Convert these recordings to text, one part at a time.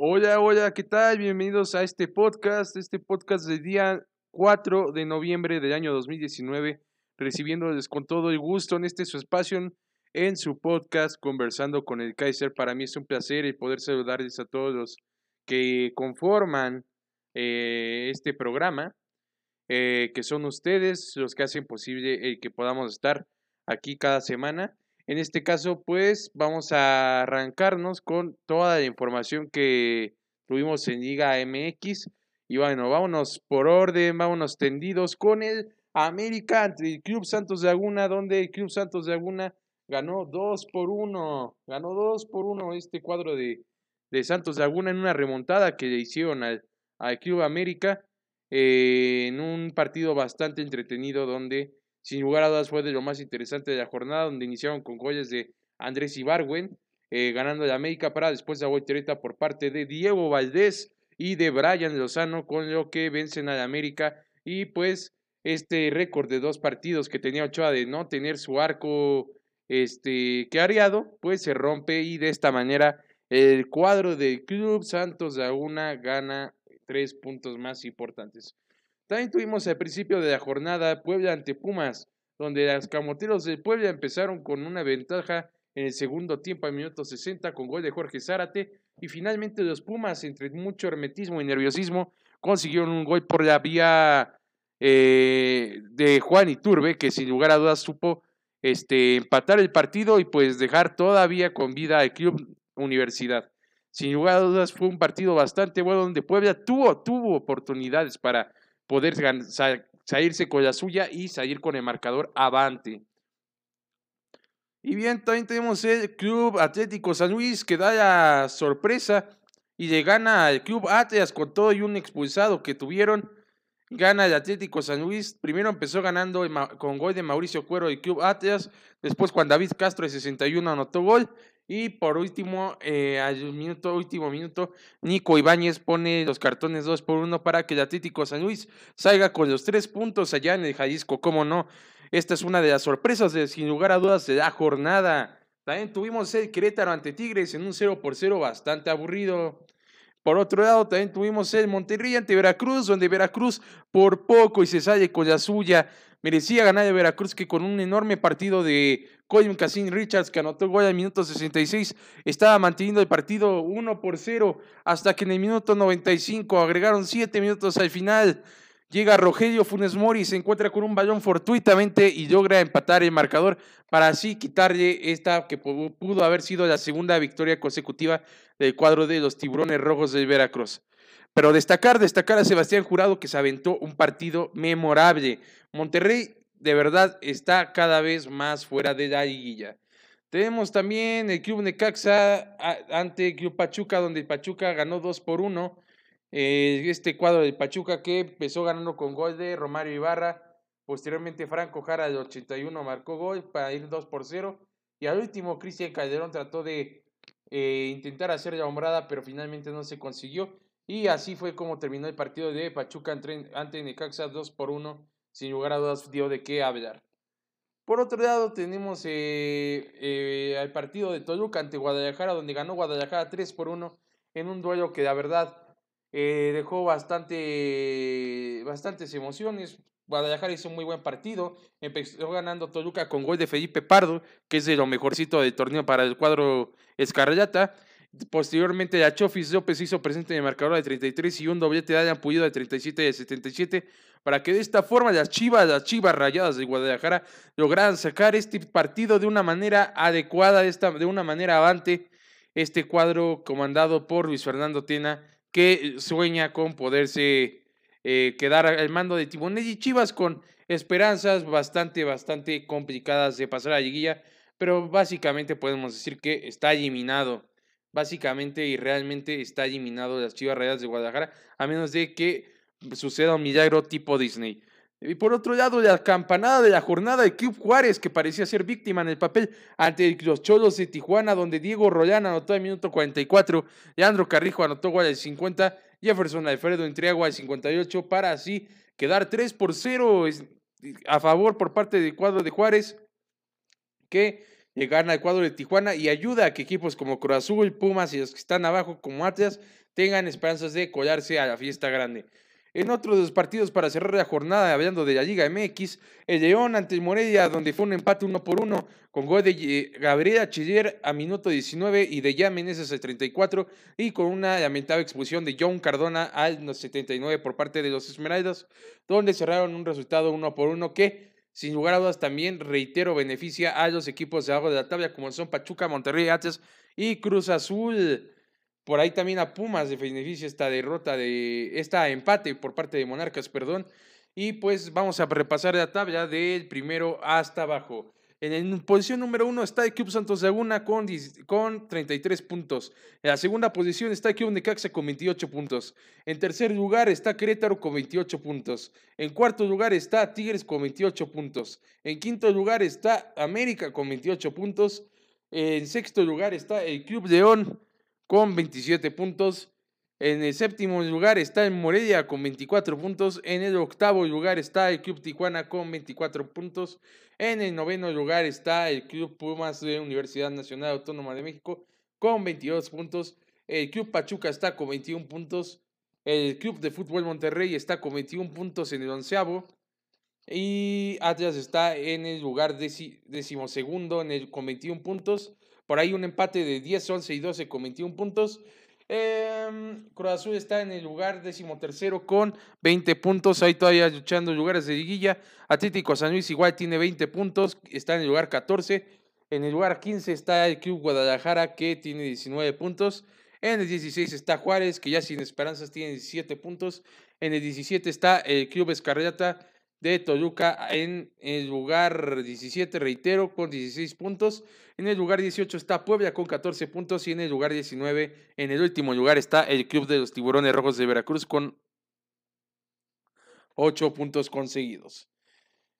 Hola, hola, ¿qué tal? Bienvenidos a este podcast, este podcast del día 4 de noviembre del año 2019, recibiéndoles con todo el gusto en este su espacio, en su podcast, conversando con el Kaiser. Para mí es un placer el poder saludarles a todos los que conforman eh, este programa, eh, que son ustedes los que hacen posible el que podamos estar aquí cada semana. En este caso, pues vamos a arrancarnos con toda la información que tuvimos en Liga MX. Y bueno, vámonos por orden, vámonos tendidos con el América ante el Club Santos de Laguna, donde el Club Santos de Laguna ganó 2 por 1. Ganó 2 por 1 este cuadro de, de Santos Laguna en una remontada que le hicieron al, al Club América eh, en un partido bastante entretenido donde sin lugar a dudas fue de lo más interesante de la jornada, donde iniciaron con goles de Andrés Ibargüen, eh, ganando de América para después la voltereta por parte de Diego Valdés y de Brian Lozano, con lo que vencen a la América y pues este récord de dos partidos que tenía Ochoa de no tener su arco este, que areado, pues se rompe y de esta manera el cuadro del Club Santos Laguna gana tres puntos más importantes. También tuvimos al principio de la jornada Puebla ante Pumas, donde los camoteros de Puebla empezaron con una ventaja en el segundo tiempo al minuto 60 con gol de Jorge Zárate y finalmente los Pumas, entre mucho hermetismo y nerviosismo, consiguieron un gol por la vía eh, de Juan Iturbe, que sin lugar a dudas supo este, empatar el partido y pues dejar todavía con vida al Club Universidad. Sin lugar a dudas fue un partido bastante bueno donde Puebla tuvo, tuvo oportunidades para poder salirse con la suya y salir con el marcador avante. Y bien, también tenemos el Club Atlético San Luis que da la sorpresa y le gana al Club Atlas con todo y un expulsado que tuvieron. Gana el Atlético San Luis. Primero empezó ganando con gol de Mauricio Cuero del Club Atlas. Después, cuando David Castro de 61 anotó gol. Y por último, eh, al minuto, último minuto, Nico Ibáñez pone los cartones 2 por 1 para que el Atlético San Luis salga con los tres puntos allá en el Jalisco. ¿Cómo no? Esta es una de las sorpresas, de, sin lugar a dudas, de la jornada. También tuvimos el Querétaro ante Tigres en un 0 por 0 bastante aburrido. Por otro lado, también tuvimos el Monterrey ante Veracruz, donde Veracruz por poco y se sale con la suya. Merecía ganar de Veracruz que con un enorme partido de Colin Cassin Richards, que anotó gol al minuto 66, estaba manteniendo el partido 1 por 0 hasta que en el minuto 95 agregaron 7 minutos al final. Llega Rogelio Funes Mori, se encuentra con un balón fortuitamente y logra empatar el marcador para así quitarle esta que pudo haber sido la segunda victoria consecutiva del cuadro de los Tiburones Rojos del Veracruz. Pero destacar, destacar a Sebastián Jurado que se aventó un partido memorable. Monterrey de verdad está cada vez más fuera de la liguilla. Tenemos también el Club Necaxa ante el Club Pachuca, donde Pachuca ganó 2 por 1. Eh, este cuadro de Pachuca que empezó ganando con gol de Romario Ibarra. Posteriormente Franco Jara del 81 marcó gol para ir 2 por 0. Y al último Cristian Calderón trató de eh, intentar hacer la hombrada, pero finalmente no se consiguió. Y así fue como terminó el partido de Pachuca ante Necaxa 2 por 1 sin lugar a dudas dio de qué hablar. Por otro lado, tenemos eh, eh, el partido de Toluca ante Guadalajara, donde ganó Guadalajara 3 por 1 en un duelo que la verdad eh, dejó bastante, bastantes emociones. Guadalajara hizo un muy buen partido, empezó ganando Toluca con gol de Felipe Pardo, que es de lo mejorcito del torneo para el cuadro Escarlata. Posteriormente, la Chofis López hizo presente en el marcador de 33 y un doblete de Adrián Pulido de 37 y de 77 para que de esta forma las Chivas, las Chivas Rayadas de Guadalajara lograran sacar este partido de una manera adecuada, de una manera avante, este cuadro comandado por Luis Fernando Tena, que sueña con poderse eh, quedar al mando de Timonel y Chivas con esperanzas bastante, bastante complicadas de pasar a la liguilla, pero básicamente podemos decir que está eliminado básicamente y realmente está eliminado las Chivas Rayadas de Guadalajara, a menos de que suceda un milagro tipo Disney. Y por otro lado, la campanada de la jornada de Club Juárez, que parecía ser víctima en el papel ante los Cholos de Tijuana, donde Diego Rollán anotó en minuto 44, Leandro Carrijo anotó gol al 50, Jefferson Alfredo entregó al 58, para así quedar 3 por 0 a favor por parte del cuadro de Juárez, que gana al cuadro de Tijuana y ayuda a que equipos como Cruz Pumas y los que están abajo como Atlas tengan esperanzas de colarse a la fiesta grande. En otro de los partidos para cerrar la jornada, hablando de la Liga MX, el León ante el Morelia, donde fue un empate uno por uno, con gol de eh, Gabriela Chiller a minuto 19 y de Ya Meneses al 34, y con una lamentable expulsión de John Cardona al 79 por parte de los Esmeraldas, donde cerraron un resultado uno por uno que, sin lugar a dudas, también, reitero, beneficia a los equipos de abajo de la tabla, como son Pachuca, Monterrey, Atlas y Cruz Azul. Por ahí también a Pumas de beneficia esta derrota de esta empate por parte de Monarcas, perdón. Y pues vamos a repasar la tabla del primero hasta abajo. En la posición número uno está el Club Santos Laguna con, con 33 puntos. En la segunda posición está el Club Necaxa con 28 puntos. En tercer lugar está Querétaro con 28 puntos. En cuarto lugar está Tigres con 28 puntos. En quinto lugar está América con 28 puntos. En sexto lugar está el Club León con 27 puntos. En el séptimo lugar está el Morelia con 24 puntos. En el octavo lugar está el Club Tijuana con 24 puntos. En el noveno lugar está el Club Pumas de Universidad Nacional Autónoma de México con 22 puntos. El Club Pachuca está con 21 puntos. El Club de Fútbol Monterrey está con 21 puntos en el onceavo. Y Atlas está en el lugar decimosegundo con 21 puntos. Por ahí un empate de 10, 11 y 12 con 21 puntos. Eh, Cruz Azul está en el lugar decimotercero con 20 puntos. Ahí todavía luchando lugares de liguilla. Atlético San Luis igual tiene 20 puntos. Está en el lugar 14. En el lugar 15 está el Club Guadalajara que tiene 19 puntos. En el 16 está Juárez que ya sin esperanzas tiene 17 puntos. En el 17 está el Club Escarriata de Toluca en el lugar 17, reitero, con 16 puntos. En el lugar 18 está Puebla con 14 puntos y en el lugar 19, en el último lugar está el Club de los Tiburones Rojos de Veracruz con 8 puntos conseguidos.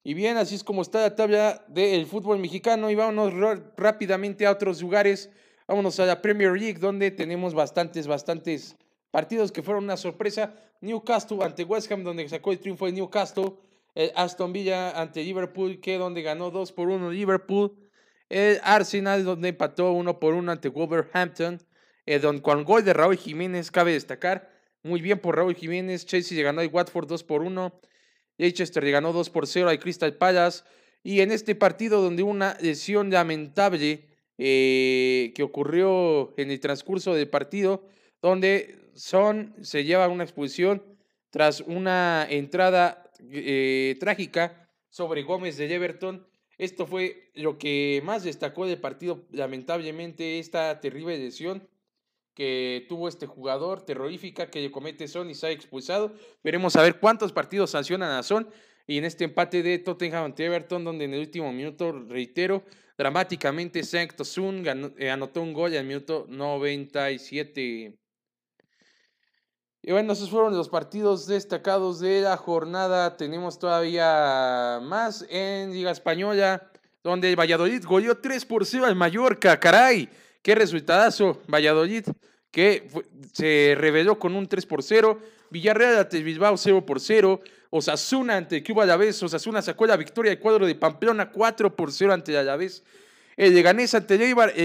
Y bien, así es como está la tabla del fútbol mexicano y vámonos rápidamente a otros lugares. Vámonos a la Premier League donde tenemos bastantes, bastantes partidos que fueron una sorpresa. Newcastle ante West Ham donde sacó el triunfo de Newcastle. El Aston Villa ante Liverpool, que donde ganó 2 por 1 Liverpool. El Arsenal, donde empató 1 por 1 ante Wolverhampton. Eh, don, con gol de Raúl Jiménez, cabe destacar. Muy bien por Raúl Jiménez. Chelsea le ganó a Watford 2 por 1. Leicester le ganó 2 por 0 a Crystal Palace. Y en este partido, donde una lesión lamentable eh, que ocurrió en el transcurso del partido, donde Son se lleva una expulsión tras una entrada eh, trágica sobre Gómez de Everton. Esto fue lo que más destacó del partido, lamentablemente, esta terrible lesión que tuvo este jugador terrorífica que comete Son y se ha expulsado. Veremos a ver cuántos partidos sancionan a Son. Y en este empate de Tottenham ante Everton, donde en el último minuto, reitero, dramáticamente Sankt Sun eh, anotó un gol al minuto 97. Y bueno, esos fueron los partidos destacados de la jornada. Tenemos todavía más en Liga Española, donde Valladolid goleó 3 por 0 al Mallorca. Caray, qué resultadazo. Valladolid que se reveló con un 3 por 0. Villarreal ante Bilbao 0 por 0. Osasuna ante Cuba Alavés. Osasuna sacó la victoria del cuadro de Pamplona 4 por 0 ante Alavés. El Leganés ante el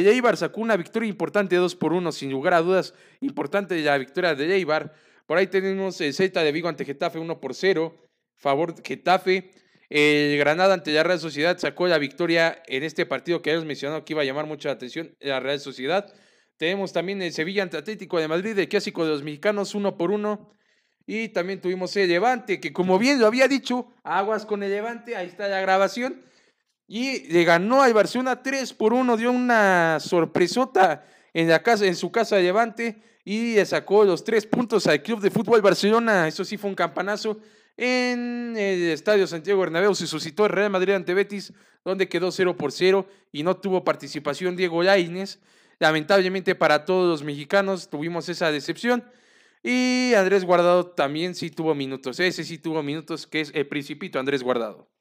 Eibar, sacó una victoria importante 2 por 1, sin lugar a dudas, importante la victoria de Eibar. Por ahí tenemos el Celta de Vigo ante Getafe 1 por 0. Favor Getafe. El Granada ante la Real Sociedad sacó la victoria en este partido que hemos mencionado que iba a llamar mucha atención, la Real Sociedad. Tenemos también el Sevilla ante Atlético de Madrid, el clásico de los mexicanos 1 por 1. Y también tuvimos el Levante, que como bien lo había dicho, aguas con el Levante, ahí está la grabación. Y le ganó al Barcelona 3 por 1, dio una sorpresota en, la casa, en su casa de Levante y le sacó los tres puntos al Club de Fútbol Barcelona. Eso sí fue un campanazo. En el Estadio Santiago Bernabéu se suscitó el Real Madrid ante Betis, donde quedó 0 por 0 y no tuvo participación Diego Lainez. Lamentablemente para todos los mexicanos tuvimos esa decepción. Y Andrés Guardado también sí tuvo minutos. Ese sí tuvo minutos, que es el principito Andrés Guardado.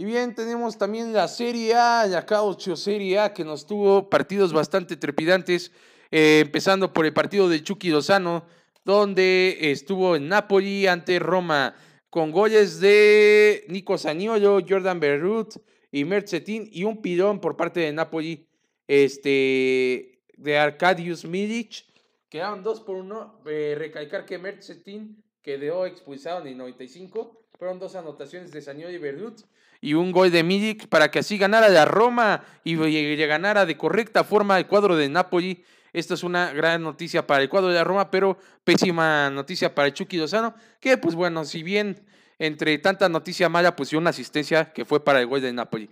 Y bien, tenemos también la Serie A, la Caucho Serie A, que nos tuvo partidos bastante trepidantes, eh, empezando por el partido de Chucky Lozano, donde estuvo en Napoli ante Roma, con goles de Nico Saniolo, Jordan Berrut y Mercetín, y un pilón por parte de Napoli este, de Arcadius Milic. Quedaron dos por uno. Eh, recalcar que Mercetín quedó expulsado en el 95. Fueron dos anotaciones de Saniolo y Berrut y un gol de Milik para que así ganara la Roma y ganara de correcta forma el cuadro de Napoli. Esto es una gran noticia para el cuadro de la Roma, pero pésima noticia para Chucky Lozano, que pues bueno, si bien entre tanta noticia mala, pues una asistencia que fue para el gol de Napoli.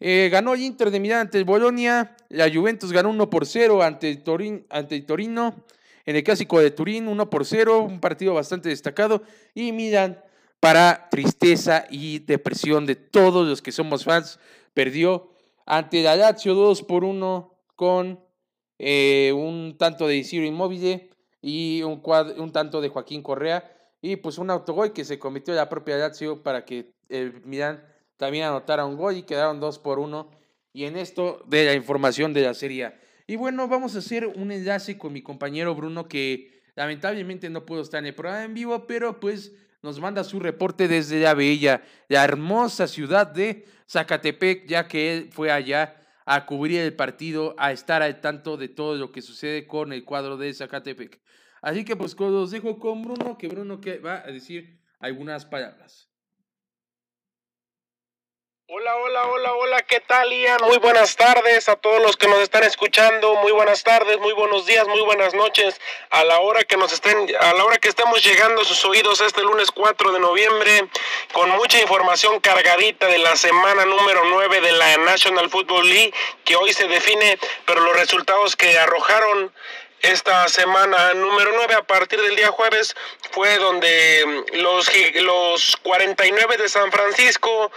Eh, ganó el Inter de Milán ante el Bolonia, la Juventus ganó 1 por 0 ante el, ante el Torino, en el clásico de Turín 1 por 0, un partido bastante destacado, y Milán para tristeza y depresión de todos los que somos fans. Perdió ante la Lazio 2 por 1 con eh, un tanto de Ciro Inmóvil y un, un, tanto de Joaquín Correa. Y pues un autogol que se cometió la propia Lazio para que el Milan también anotara un gol y quedaron 2 por 1 y en esto de la información de la Serie Y bueno, vamos a hacer un enlace con mi compañero Bruno que lamentablemente no pudo estar en el programa en vivo, pero pues nos manda su reporte desde la bella, la hermosa ciudad de Zacatepec, ya que él fue allá a cubrir el partido, a estar al tanto de todo lo que sucede con el cuadro de Zacatepec. Así que pues los dejo con Bruno, que Bruno va a decir algunas palabras. Hola, hola, hola, hola, ¿qué tal Ian? Muy buenas tardes a todos los que nos están escuchando, muy buenas tardes, muy buenos días, muy buenas noches, a la hora que nos estén, a la hora que estemos llegando a sus oídos este lunes 4 de noviembre, con mucha información cargadita de la semana número 9 de la National Football League, que hoy se define, pero los resultados que arrojaron esta semana número 9 a partir del día jueves fue donde los, los 49 de San Francisco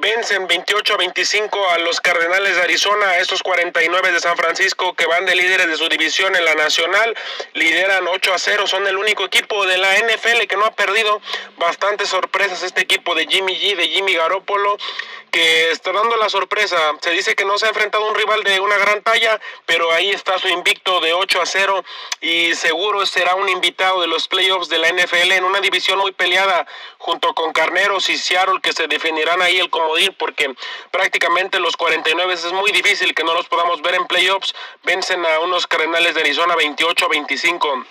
vencen 28 a 25 a los Cardenales de Arizona, a estos 49 de San Francisco que van de líderes de su división en la nacional, lideran 8 a 0, son el único equipo de la NFL que no ha perdido. Bastantes sorpresas este equipo de Jimmy G, de Jimmy Garoppolo, que está dando la sorpresa, se dice que no se ha enfrentado a un rival de una gran talla, pero ahí está su invicto de 8 a 0 y seguro será un invitado de los playoffs de la NFL en una división muy peleada junto con Carneros y Seattle que se definirán ahí el comodín porque prácticamente los 49 es muy difícil que no los podamos ver en playoffs. Vencen a unos Cardenales de Arizona 28 a 25.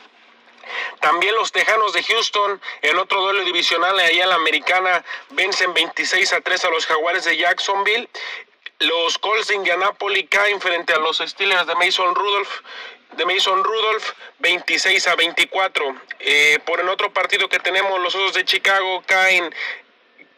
También los Tejanos de Houston, en otro duelo divisional allá en la americana, vencen 26 a 3 a los Jaguares de Jacksonville. Los Colts de Indianapolis caen frente a los Steelers de Mason Rudolph de Mason Rudolph 26 a 24. Eh, por el otro partido que tenemos, los Osos de Chicago caen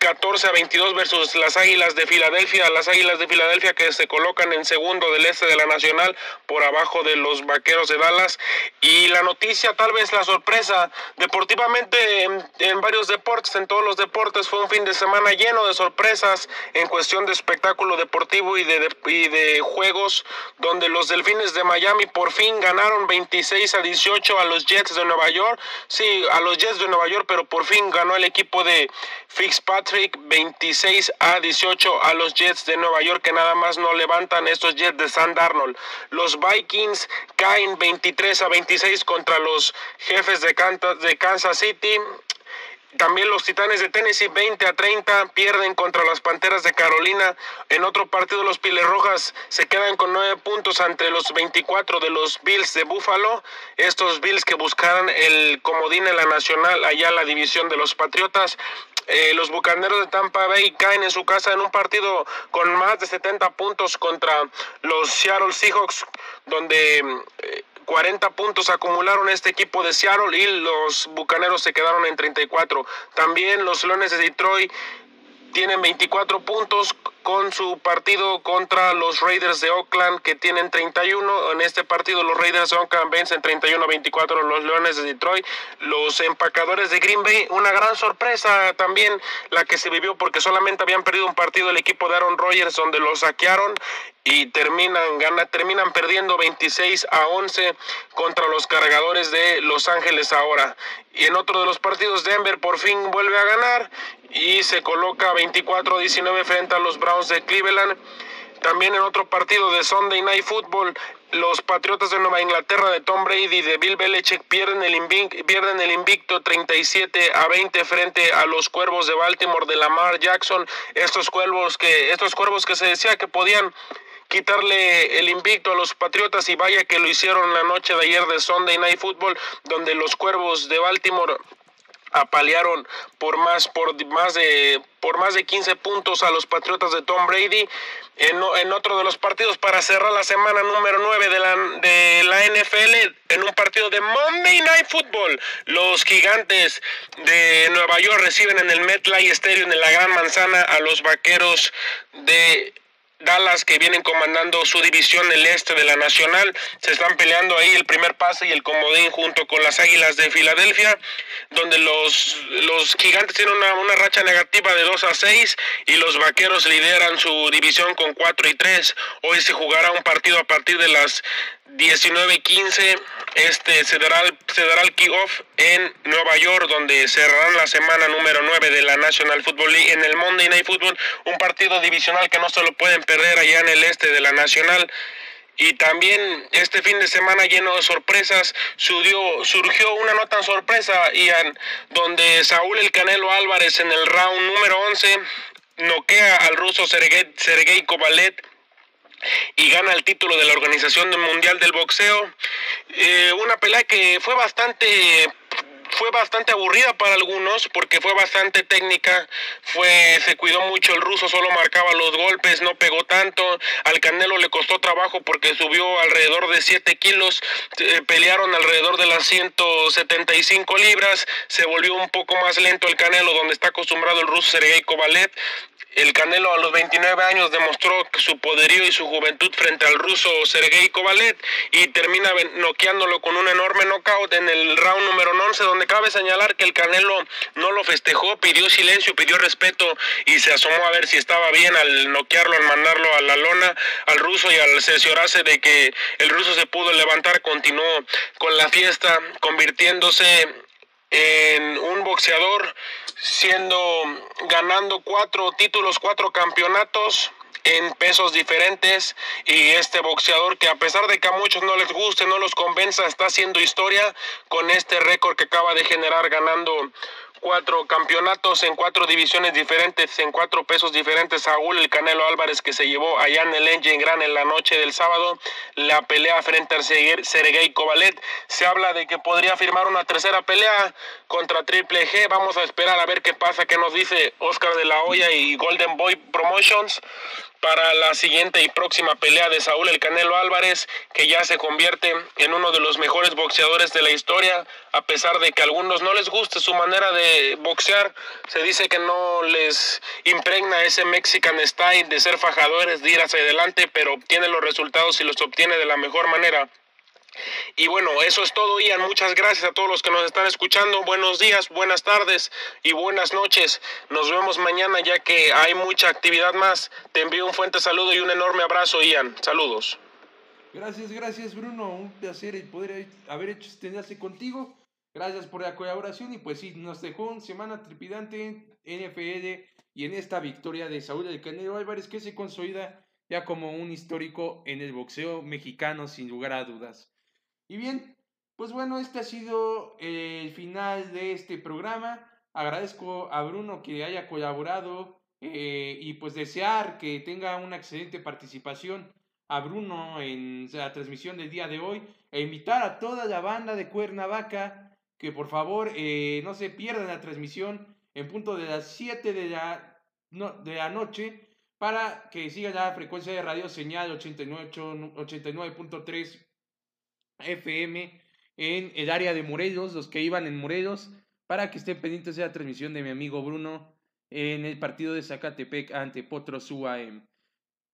14 a 22 versus las Águilas de Filadelfia, las Águilas de Filadelfia que se colocan en segundo del este de la Nacional por abajo de los Vaqueros de Dallas. Y la noticia, tal vez la sorpresa, deportivamente en, varios deportes, en todos los deportes fue un fin de semana lleno de sorpresas en cuestión de espectáculo deportivo y de, y de juegos donde los Delfines de Miami por fin ganaron 26 a 18 a los Jets de Nueva York, sí, a los Jets de Nueva York, pero por fin ganó el equipo de Fitzpatrick 26 a 18 a los Jets de Nueva York que nada más no levantan estos Jets de San Darnold. Los Vikings caen 23 a 26 contra los jefes de Kansas City. También los Titanes de Tennessee 20 a 30 pierden contra las Panteras de Carolina. En otro partido los Piles Rojas se quedan con 9 puntos ante los 24 de los Bills de Buffalo. Estos Bills que buscaran el comodín en la nacional allá en la división de los Patriotas. Eh, los Bucaneros de Tampa Bay caen en su casa en un partido con más de 70 puntos contra los Seattle Seahawks, donde eh, 40 puntos acumularon este equipo de Seattle y los Bucaneros se quedaron en 34. También los Leones de Detroit tienen 24 puntos con su partido contra los Raiders de Oakland que tienen 31. En este partido los Raiders de Oakland vencen 31 a 24 los Leones de Detroit. Los empacadores de Green Bay, una gran sorpresa también la que se vivió porque solamente habían perdido un partido el equipo de Aaron Rodgers donde lo saquearon y terminan, gana, terminan perdiendo 26 a 11 contra los cargadores de Los Ángeles ahora. Y en otro de los partidos, Denver por fin vuelve a ganar y se coloca 24 a 19 frente a los Browns de Cleveland. También en otro partido de Sunday Night Football, los Patriotas de Nueva Inglaterra de Tom Brady y de Bill Belichick pierden el, invicto, pierden el invicto 37 a 20 frente a los Cuervos de Baltimore de Lamar Jackson. Estos cuervos que, estos cuervos que se decía que podían quitarle el invicto a los Patriotas y vaya que lo hicieron la noche de ayer de Sunday Night Football, donde los Cuervos de Baltimore apalearon por más por más de por más de 15 puntos a los Patriotas de Tom Brady en, otro de los partidos para cerrar la semana número 9 de la, de la NFL en un partido de Monday Night Football. Los gigantes de Nueva York reciben en el MetLife Stadium en la Gran Manzana a los Vaqueros de Dallas que vienen comandando su división el este de la Nacional. Se están peleando ahí el primer pase y el comodín junto con las Águilas de Filadelfia, donde los, los gigantes tienen una, una racha negativa de 2 a 6 y los vaqueros lideran su división con 4 y 3. Hoy se jugará un partido a partir de las 19-15 este se dará, se dará el kickoff en Nueva York donde cerrarán la semana número 9 de la National Football League en el Monday Night Football un partido divisional que no se lo pueden allá en el este de la Nacional y también este fin de semana lleno de sorpresas surgió, una nota sorpresa Ian donde Saúl El Canelo Álvarez en el round número 11 noquea al ruso Sergei, Sergei Kovalev y gana el título de la Organización Mundial del Boxeo. Eh, una pelea que fue bastante fue bastante aburrida para algunos porque fue bastante técnica, fue se cuidó mucho el ruso, solo marcaba los golpes, no pegó tanto, al Canelo le costó trabajo porque subió alrededor de 7 kilos, eh, pelearon alrededor de las 175 libras, se volvió un poco más lento el Canelo donde está acostumbrado el ruso Sergei Kovalev, el Canelo a los 29 años demostró su poderío y su juventud frente al ruso Sergei Kovalev y termina noqueándolo con un enorme knockout en el round número 11 donde cabe señalar que el Canelo no lo festejó, pidió silencio, pidió respeto y se asomó a ver si estaba bien al noquearlo, al mandarlo a la lona al ruso y al cerciorarse de que el ruso se pudo levantar, continuó con la fiesta convirtiéndose en un boxeador siendo ganando cuatro títulos, cuatro campeonatos en pesos diferentes. Y este boxeador que a pesar de que a muchos no les guste, no los convenza, está haciendo historia con este récord que acaba de generar ganando cuatro campeonatos en cuatro divisiones diferentes, en cuatro pesos diferentes. Saúl el Canelo Álvarez que se llevó allá en el Engine Gran en la noche del sábado la pelea frente al Sergei Kovalev. Se habla de que podría firmar una tercera pelea contra Triple G. Vamos a esperar a ver qué pasa, qué nos dice Oscar de la Hoya y Golden Boy Promotions para la siguiente y próxima pelea de Saúl El Canelo Álvarez, que ya se convierte en uno de los mejores boxeadores de la historia, a pesar de que a algunos no les guste su manera de boxear, se dice que no les impregna ese Mexican style de ser fajadores, de ir hacia adelante, pero obtiene los resultados y los obtiene de la mejor manera. Y bueno, eso es todo, Ian. Muchas gracias a todos los que nos están escuchando. Buenos días, buenas tardes y buenas noches. Nos vemos mañana ya que hay mucha actividad más. Te envío un fuerte saludo y un enorme abrazo, Ian. Saludos. Gracias, gracias, Bruno. Un placer poder haber hecho este contigo. Gracias por la colaboración y pues sí, nos dejó una semana tripidante en NFL y en esta victoria de Saúl del Canelo Álvarez que se consolida ya como un histórico en el boxeo mexicano sin lugar a dudas. Y bien, pues bueno, este ha sido el final de este programa. Agradezco a Bruno que haya colaborado eh, y pues desear que tenga una excelente participación a Bruno en la transmisión del día de hoy e invitar a toda la banda de Cuernavaca que por favor eh, no se pierdan la transmisión en punto de las 7 de la, de la noche para que siga la frecuencia de radio señal 89.3 FM en el área de Morelos, los que iban en Morelos, para que estén pendientes de la transmisión de mi amigo Bruno en el partido de Zacatepec ante Potros UAM.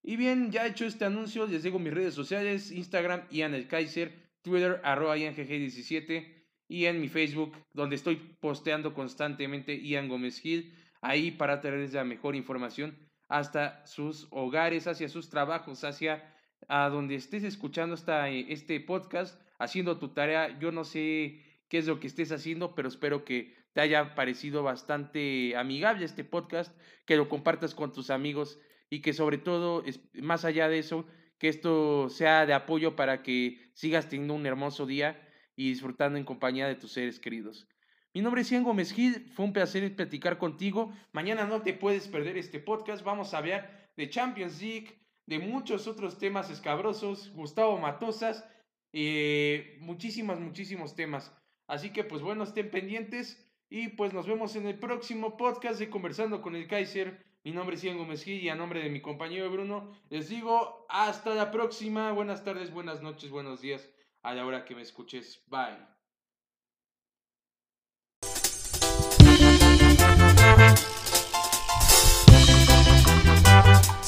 Y bien, ya hecho este anuncio, les digo mis redes sociales, Instagram, Ian el Kaiser, Twitter, arroba IanGG17 y en mi Facebook, donde estoy posteando constantemente Ian Gómez Gil, ahí para traerles la mejor información hasta sus hogares, hacia sus trabajos, hacia a donde estés escuchando esta, este podcast, haciendo tu tarea. Yo no sé qué es lo que estés haciendo, pero espero que te haya parecido bastante amigable este podcast, que lo compartas con tus amigos y que sobre todo, más allá de eso, que esto sea de apoyo para que sigas teniendo un hermoso día y disfrutando en compañía de tus seres queridos. Mi nombre es Ian Gómez Gil, fue un placer platicar contigo. Mañana no te puedes perder este podcast, vamos a hablar de Champions League, de muchos otros temas escabrosos, Gustavo Matosas, eh, muchísimos, muchísimos temas. Así que pues bueno, estén pendientes y pues nos vemos en el próximo podcast de Conversando con el Kaiser. Mi nombre es Ian Gómez Gil y a nombre de mi compañero Bruno les digo hasta la próxima. Buenas tardes, buenas noches, buenos días a la hora que me escuches. Bye.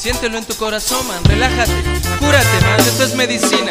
Siéntelo en tu corazón, man, relájate, cúrate, man, esto es medicina.